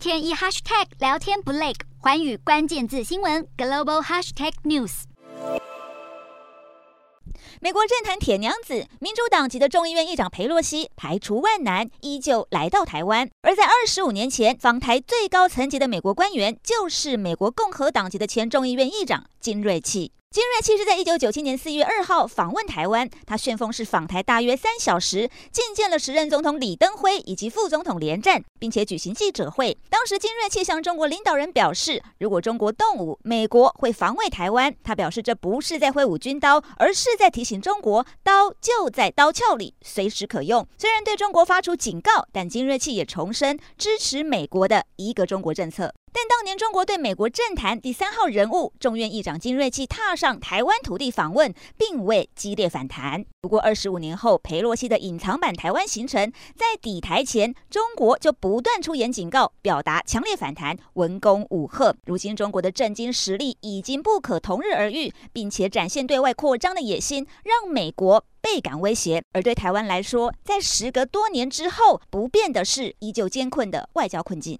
天一 hashtag 聊天不累，寰宇关键字新闻 global hashtag news。美国政坛铁娘子、民主党籍的众议院议长裴洛西排除万难，依旧来到台湾。而在二十五年前，访台最高层级的美国官员就是美国共和党籍的前众议院议长金瑞气。金瑞气是在一九九七年四月二号访问台湾，他旋风式访台大约三小时，觐见了时任总统李登辉以及副总统连战，并且举行记者会。当时金瑞气向中国领导人表示，如果中国动武，美国会防卫台湾。他表示这不是在挥舞军刀，而是在提醒中国，刀就在刀鞘里，随时可用。虽然对中国发出警告，但金瑞气也重申支持美国的一个中国政策。但当年中国对美国政坛第三号人物众院议长金瑞气踏上台湾土地访问，并未激烈反弹。不过二十五年后，裴洛西的隐藏版台湾行程在抵台前，中国就不断出言警告，表达强烈反弹，文攻武吓。如今中国的震惊实力已经不可同日而语，并且展现对外扩张的野心，让美国倍感威胁。而对台湾来说，在时隔多年之后，不变的是依旧艰困的外交困境。